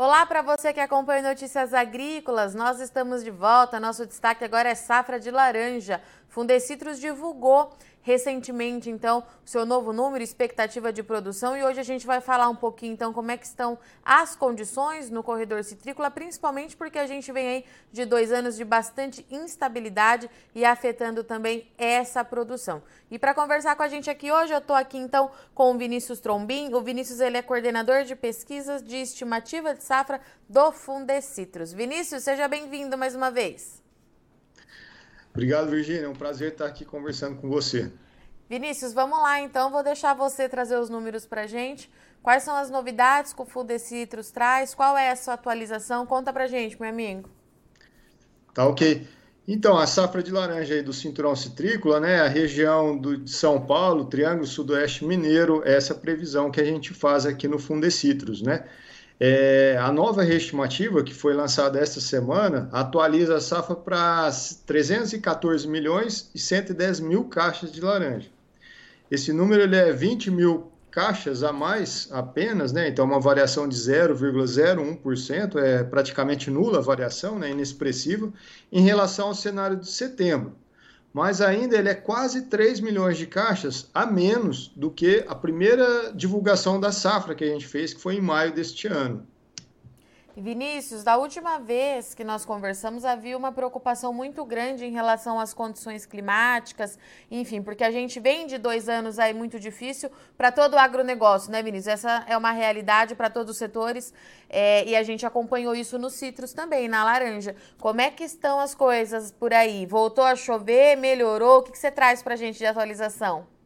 Olá para você que acompanha Notícias Agrícolas. Nós estamos de volta. Nosso destaque agora é safra de laranja. Fundecitrus divulgou recentemente, então, o seu novo número, expectativa de produção. E hoje a gente vai falar um pouquinho, então, como é que estão as condições no corredor citrícola, principalmente porque a gente vem aí de dois anos de bastante instabilidade e afetando também essa produção. E para conversar com a gente aqui hoje, eu estou aqui, então, com o Vinícius Trombin. O Vinícius, ele é coordenador de pesquisas de estimativa de safra do Fundecitrus. Vinícius, seja bem-vindo mais uma vez. Obrigado, Virgínia. É um prazer estar aqui conversando com você. Vinícius, vamos lá então. Vou deixar você trazer os números para gente. Quais são as novidades que o Fude Citrus traz? Qual é a sua atualização? Conta para gente, meu amigo. Tá ok. Então, a safra de laranja aí do cinturão citrícola, né? A região do, de São Paulo, Triângulo Sudoeste Mineiro, essa é a previsão que a gente faz aqui no Funde Citrus, né? É, a nova reestimativa, que foi lançada esta semana, atualiza a safra para 314 milhões e 110 mil caixas de laranja. Esse número ele é 20 mil caixas a mais apenas, né? então uma variação de 0,01%, é praticamente nula a variação, né? inexpressiva, em relação ao cenário de setembro mas ainda ele é quase 3 milhões de caixas a menos do que a primeira divulgação da safra que a gente fez, que foi em maio deste ano. Vinícius, da última vez que nós conversamos, havia uma preocupação muito grande em relação às condições climáticas, enfim, porque a gente vem de dois anos aí muito difícil para todo o agronegócio, né, Vinícius? Essa é uma realidade para todos os setores é, e a gente acompanhou isso nos citros também, na laranja. Como é que estão as coisas por aí? Voltou a chover? Melhorou? O que, que você traz para a gente de atualização?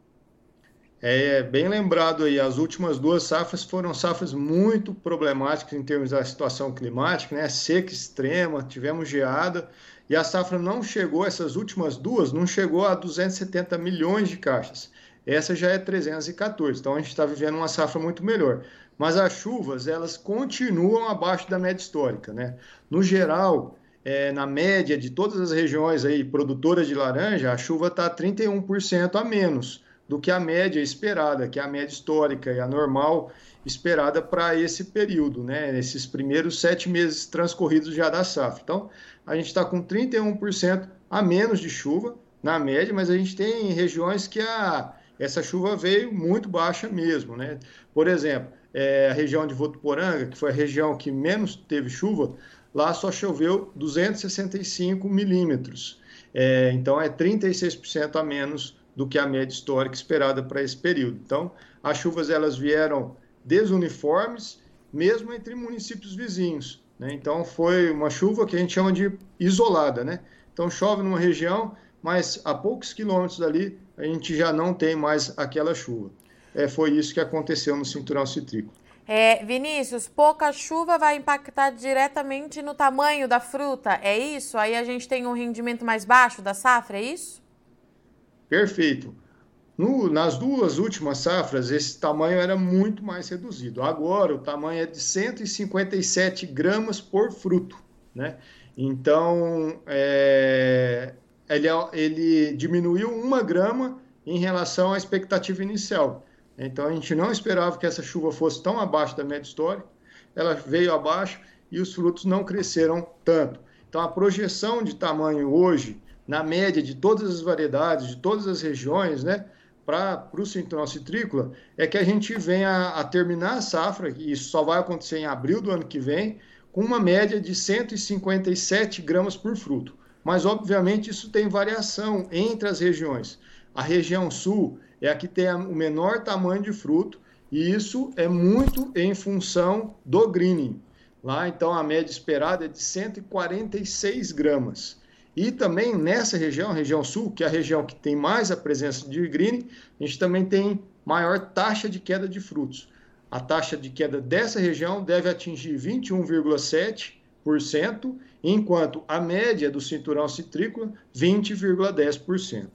É bem lembrado aí, as últimas duas safras foram safras muito problemáticas em termos da situação climática, né? Seca extrema, tivemos geada, e a safra não chegou, essas últimas duas, não chegou a 270 milhões de caixas. Essa já é 314, então a gente está vivendo uma safra muito melhor. Mas as chuvas, elas continuam abaixo da média histórica, né? No geral, é, na média de todas as regiões aí produtoras de laranja, a chuva está 31% a menos do que a média esperada, que é a média histórica e a normal esperada para esse período, né? Esses primeiros sete meses transcorridos já da safra. Então, a gente está com 31% a menos de chuva na média, mas a gente tem regiões que a, essa chuva veio muito baixa mesmo, né? Por exemplo, é, a região de Votuporanga, que foi a região que menos teve chuva, lá só choveu 265 milímetros. É, então, é 36% a menos do que a média histórica esperada para esse período. Então, as chuvas elas vieram desuniformes, mesmo entre municípios vizinhos. Né? Então, foi uma chuva que a gente chama de isolada. Né? Então, chove numa região, mas a poucos quilômetros dali a gente já não tem mais aquela chuva. É, foi isso que aconteceu no cinturão citrícola. É, Vinícius, pouca chuva vai impactar diretamente no tamanho da fruta, é isso? Aí a gente tem um rendimento mais baixo da safra, é isso? Perfeito. No, nas duas últimas safras, esse tamanho era muito mais reduzido. Agora, o tamanho é de 157 gramas por fruto. Né? Então, é, ele, ele diminuiu uma grama em relação à expectativa inicial. Então, a gente não esperava que essa chuva fosse tão abaixo da média histórica. Ela veio abaixo e os frutos não cresceram tanto. Então, a projeção de tamanho hoje na média de todas as variedades, de todas as regiões, né, para o cinturão citrícola, é que a gente venha a terminar a safra, e isso só vai acontecer em abril do ano que vem, com uma média de 157 gramas por fruto. Mas, obviamente, isso tem variação entre as regiões. A região sul é a que tem o menor tamanho de fruto, e isso é muito em função do greening. Lá, então, a média esperada é de 146 gramas. E também nessa região, região sul, que é a região que tem mais a presença de green, a gente também tem maior taxa de queda de frutos. A taxa de queda dessa região deve atingir 21,7%, enquanto a média do cinturão citrícola 20,10%.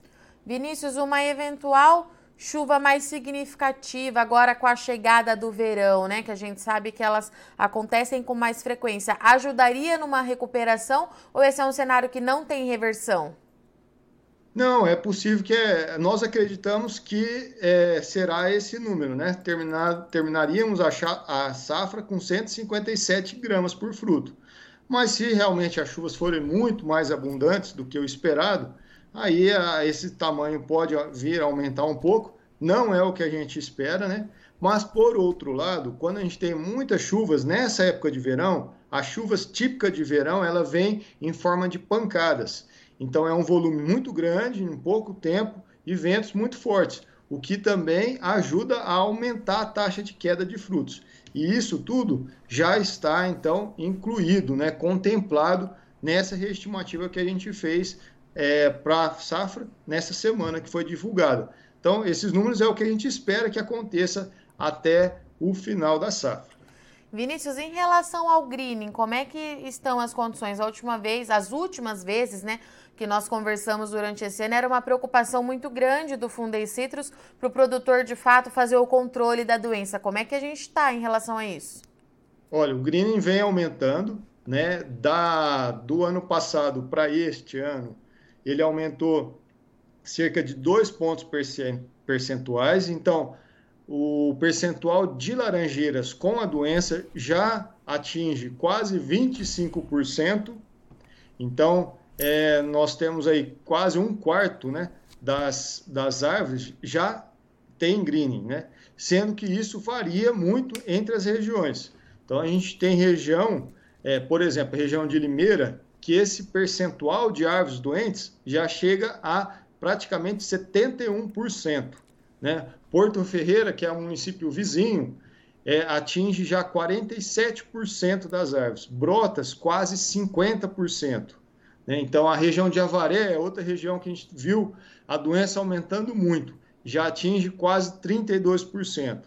Vinícius, uma eventual chuva mais significativa agora com a chegada do verão, né? Que a gente sabe que elas acontecem com mais frequência. Ajudaria numa recuperação ou esse é um cenário que não tem reversão? Não, é possível que é, nós acreditamos que é, será esse número, né? Terminar, terminaríamos a, a safra com 157 gramas por fruto. Mas se realmente as chuvas forem muito mais abundantes do que o esperado, aí a, esse tamanho pode vir a aumentar um pouco. Não é o que a gente espera, né? Mas por outro lado, quando a gente tem muitas chuvas nessa época de verão, as chuvas típicas de verão, ela vem em forma de pancadas. Então é um volume muito grande em pouco tempo e ventos muito fortes, o que também ajuda a aumentar a taxa de queda de frutos. E isso tudo já está então incluído, né, contemplado nessa reestimativa que a gente fez é, para a safra nessa semana que foi divulgada. Então, esses números é o que a gente espera que aconteça até o final da safra. Vinícius, em relação ao greening, como é que estão as condições? A última vez, as últimas vezes, né, que nós conversamos durante esse ano, era uma preocupação muito grande do Fundei Citrus para o produtor, de fato, fazer o controle da doença. Como é que a gente está em relação a isso? Olha, o greening vem aumentando, né? Da, do ano passado para este ano, ele aumentou cerca de dois pontos percentuais. Então, o percentual de laranjeiras com a doença já atinge quase 25%. Então, é, nós temos aí quase um quarto né, das, das árvores já tem greening, né? sendo que isso varia muito entre as regiões. Então, a gente tem região, é, por exemplo, a região de Limeira, que esse percentual de árvores doentes já chega a praticamente 71%. Né? Porto Ferreira, que é um município vizinho, é, atinge já 47% das árvores. Brotas, quase 50%. Né? Então, a região de Avaré é outra região que a gente viu a doença aumentando muito, já atinge quase 32%.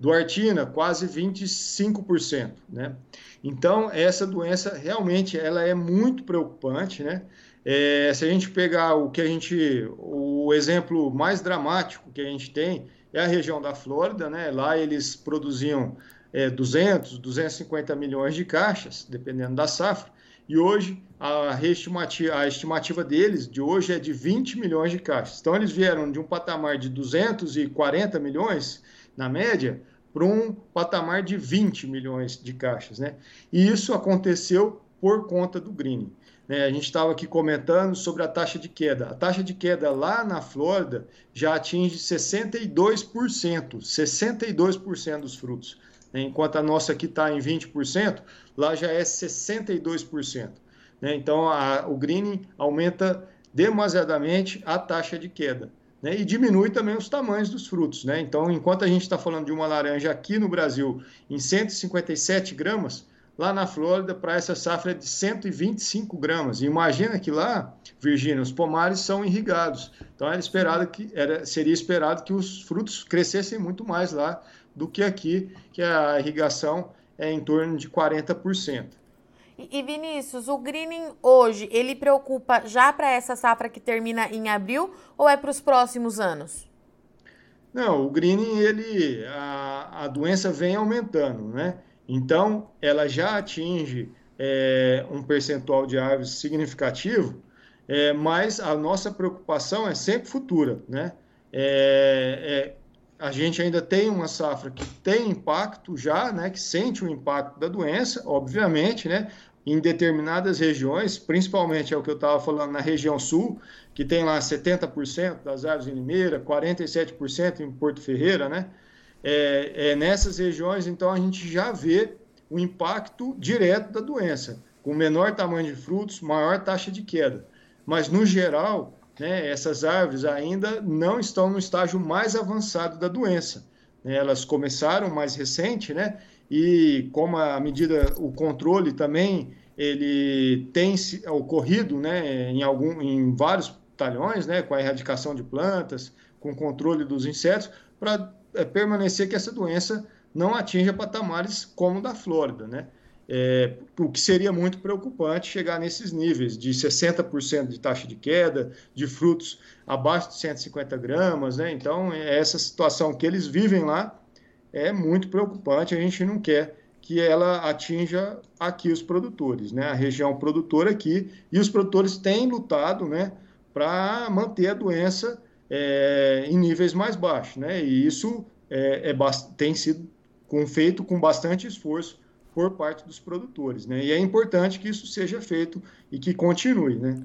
Duartina, quase 25%. Né? Então, essa doença realmente ela é muito preocupante, né? É, se a gente pegar o que a gente, o exemplo mais dramático que a gente tem é a região da Flórida, né? Lá eles produziam é, 200, 250 milhões de caixas, dependendo da safra, e hoje a, a estimativa deles de hoje é de 20 milhões de caixas. Então eles vieram de um patamar de 240 milhões na média para um patamar de 20 milhões de caixas, né? E isso aconteceu por conta do greening. Né? A gente estava aqui comentando sobre a taxa de queda. A taxa de queda lá na Flórida já atinge 62%, 62% dos frutos. Né? Enquanto a nossa aqui está em 20%, lá já é 62%. Né? Então, a, o greening aumenta demasiadamente a taxa de queda. Né? E diminui também os tamanhos dos frutos. Né? Então, enquanto a gente está falando de uma laranja aqui no Brasil em 157 gramas, lá na Flórida, para essa safra é de 125 gramas. E imagina que lá, Virgínia, os pomares são irrigados. Então, era esperado que, era, seria esperado que os frutos crescessem muito mais lá do que aqui, que a irrigação é em torno de 40%. E Vinícius, o greening hoje, ele preocupa já para essa safra que termina em abril ou é para os próximos anos? Não, o greening, ele, a, a doença vem aumentando, né? Então, ela já atinge é, um percentual de árvores significativo, é, mas a nossa preocupação é sempre futura, né? É, é, a gente ainda tem uma safra que tem impacto já, né? Que sente o impacto da doença, obviamente, né? Em determinadas regiões, principalmente é o que eu estava falando na região sul, que tem lá 70% das árvores em Limeira, 47% em Porto Ferreira, né? é, é, nessas regiões, então, a gente já vê o impacto direto da doença, com menor tamanho de frutos, maior taxa de queda. Mas, no geral, né, essas árvores ainda não estão no estágio mais avançado da doença. Né, elas começaram mais recente, né, e como a medida, o controle também, ele tem ocorrido né, em, algum, em vários talhões, né, com a erradicação de plantas, com o controle dos insetos, para é, permanecer que essa doença não atinja patamares como o da Flórida, né? É, o que seria muito preocupante chegar nesses níveis de 60% de taxa de queda, de frutos abaixo de 150 gramas, né? Então, é essa situação que eles vivem lá é muito preocupante. A gente não quer que ela atinja aqui os produtores, né? A região produtora aqui e os produtores têm lutado, né? para manter a doença é, em níveis mais baixos, né? E isso é, é, tem sido com, feito com bastante esforço por parte dos produtores, né? E é importante que isso seja feito e que continue, né?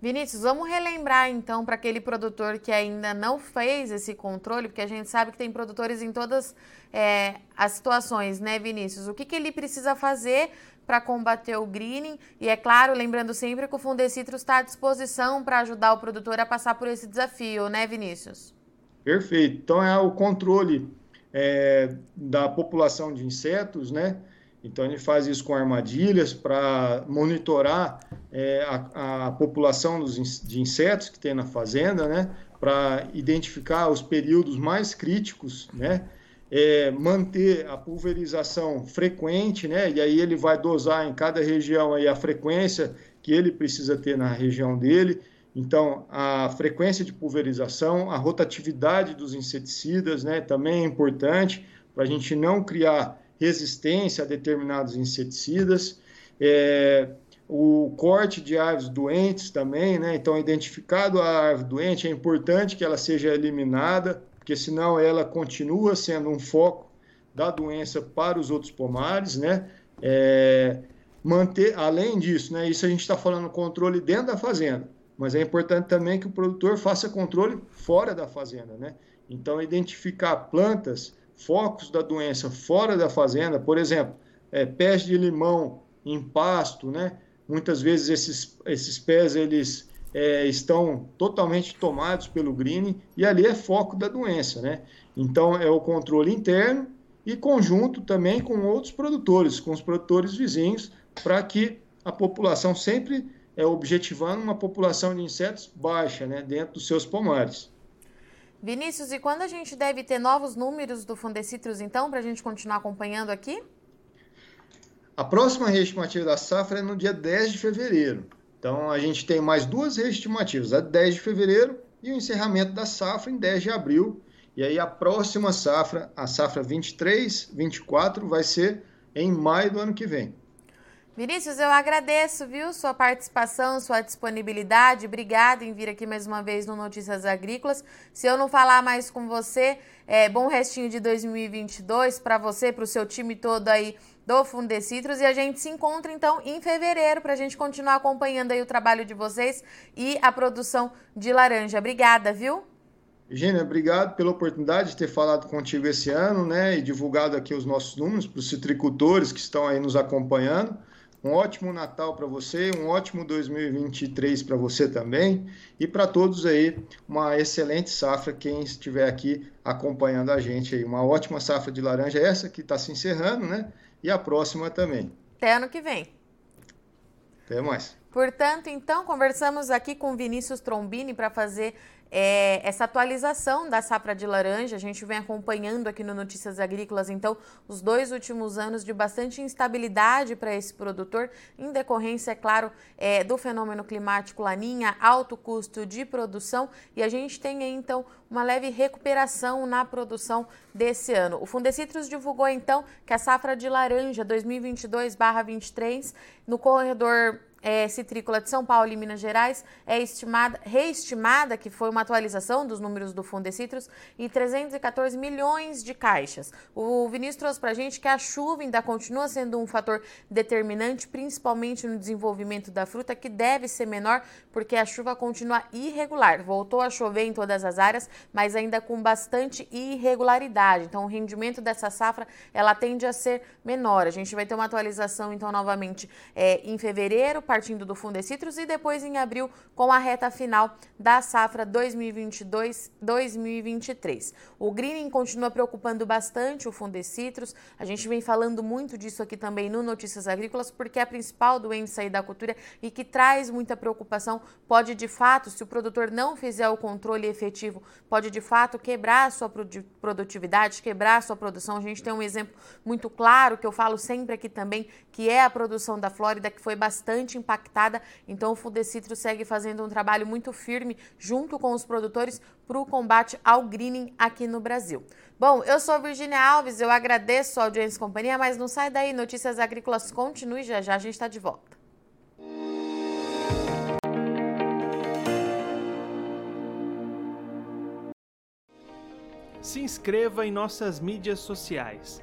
Vinícius, vamos relembrar então para aquele produtor que ainda não fez esse controle, porque a gente sabe que tem produtores em todas é, as situações, né, Vinícius? O que, que ele precisa fazer para combater o greening? E é claro, lembrando sempre que o Fundecitrus está à disposição para ajudar o produtor a passar por esse desafio, né, Vinícius? Perfeito. Então é o controle é, da população de insetos, né? Então, ele faz isso com armadilhas para monitorar é, a, a, população dos, de insetos que tem na fazenda, né? Para identificar os períodos mais críticos, né? É, manter a pulverização frequente, né? E aí ele vai dosar em cada região aí a frequência que ele precisa ter na região dele. Então, a frequência de pulverização, a rotatividade dos inseticidas, né? Também é importante para a gente não criar resistência a determinados inseticidas, é, o corte de árvores doentes também, né? Então, identificado a árvore doente, é importante que ela seja eliminada, porque senão ela continua sendo um foco da doença para os outros pomares, né? É, manter, além disso, né? Isso a gente está falando controle dentro da fazenda, mas é importante também que o produtor faça controle fora da fazenda, né? Então, identificar plantas focos da doença fora da fazenda, por exemplo, é, pés de limão em pasto, né? Muitas vezes esses, esses pés eles é, estão totalmente tomados pelo green e ali é foco da doença, né? Então é o controle interno e conjunto também com outros produtores, com os produtores vizinhos, para que a população sempre é objetivando uma população de insetos baixa, né, dentro dos seus pomares. Vinícius, e quando a gente deve ter novos números do Fundecitrus, então, para a gente continuar acompanhando aqui? A próxima reestimativa da safra é no dia 10 de fevereiro. Então, a gente tem mais duas reestimativas, a 10 de fevereiro e o encerramento da safra em 10 de abril. E aí, a próxima safra, a safra 23, 24, vai ser em maio do ano que vem. Vinícius, eu agradeço, viu, sua participação, sua disponibilidade. Obrigada em vir aqui mais uma vez no Notícias Agrícolas. Se eu não falar mais com você, é, bom restinho de 2022 para você, para o seu time todo aí do Fundecitrus. E a gente se encontra então em fevereiro para a gente continuar acompanhando aí o trabalho de vocês e a produção de laranja. Obrigada, viu? Virginia, obrigado pela oportunidade de ter falado contigo esse ano, né, e divulgado aqui os nossos números para os citricultores que estão aí nos acompanhando. Um ótimo Natal para você, um ótimo 2023 para você também e para todos aí uma excelente safra quem estiver aqui acompanhando a gente aí, uma ótima safra de laranja essa que está se encerrando, né? E a próxima também. Até ano que vem. Até mais. Portanto, então, conversamos aqui com Vinícius Trombini para fazer é, essa atualização da safra de laranja. A gente vem acompanhando aqui no Notícias Agrícolas, então, os dois últimos anos de bastante instabilidade para esse produtor, em decorrência, é claro, é, do fenômeno climático Laninha, alto custo de produção, e a gente tem aí, então, uma leve recuperação na produção desse ano. O Fundecitrus divulgou, então, que a safra de laranja 2022-23 no corredor é, citrícola de São Paulo e Minas Gerais é estimada, reestimada, que foi uma atualização dos números do Fundecitrus, em 314 milhões de caixas. O Vinícius trouxe para a gente que a chuva ainda continua sendo um fator determinante, principalmente no desenvolvimento da fruta, que deve ser menor, porque a chuva continua irregular. Voltou a chover em todas as áreas, mas ainda com bastante irregularidade. Então, o rendimento dessa safra ela tende a ser menor. A gente vai ter uma atualização, então, novamente é, em fevereiro, partindo do Fundecitrus e depois em abril com a reta final da safra 2022-2023. O greening continua preocupando bastante o Fundecitrus. A gente vem falando muito disso aqui também no Notícias Agrícolas, porque é a principal doença aí da cultura e que traz muita preocupação. Pode de fato, se o produtor não fizer o controle efetivo, pode de fato quebrar a sua produtividade, quebrar a sua produção. A gente tem um exemplo muito claro que eu falo sempre aqui também, que é a produção da Flórida, que foi bastante impactada. Então, o Fundecitro segue fazendo um trabalho muito firme junto com os produtores para o combate ao greening aqui no Brasil. Bom, eu sou Virginia Alves, eu agradeço a audiência e companhia, mas não sai daí, Notícias Agrícolas continue já já, a gente está de volta. Se inscreva em nossas mídias sociais